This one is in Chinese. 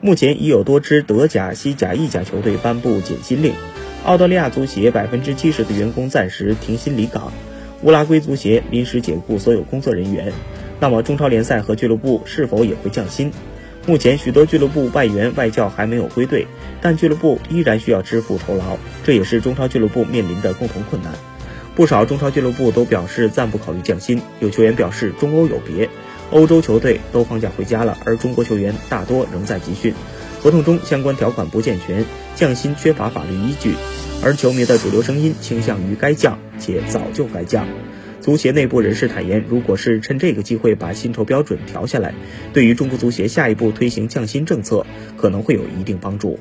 目前已有多支德甲、西甲、意甲球队颁布减薪令。澳大利亚足协百分之七十的员工暂时停薪离岗，乌拉圭足协临时解雇所有工作人员。那么，中超联赛和俱乐部是否也会降薪？目前，许多俱乐部外援外教还没有归队，但俱乐部依然需要支付酬劳，这也是中超俱乐部面临的共同困难。不少中超俱乐部都表示暂不考虑降薪，有球员表示中欧有别，欧洲球队都放假回家了，而中国球员大多仍在集训，合同中相关条款不健全，降薪缺乏法律依据。而球迷的主流声音倾向于该降，且早就该降。足协内部人士坦言，如果是趁这个机会把薪酬标准调下来，对于中国足协下一步推行降薪政策可能会有一定帮助。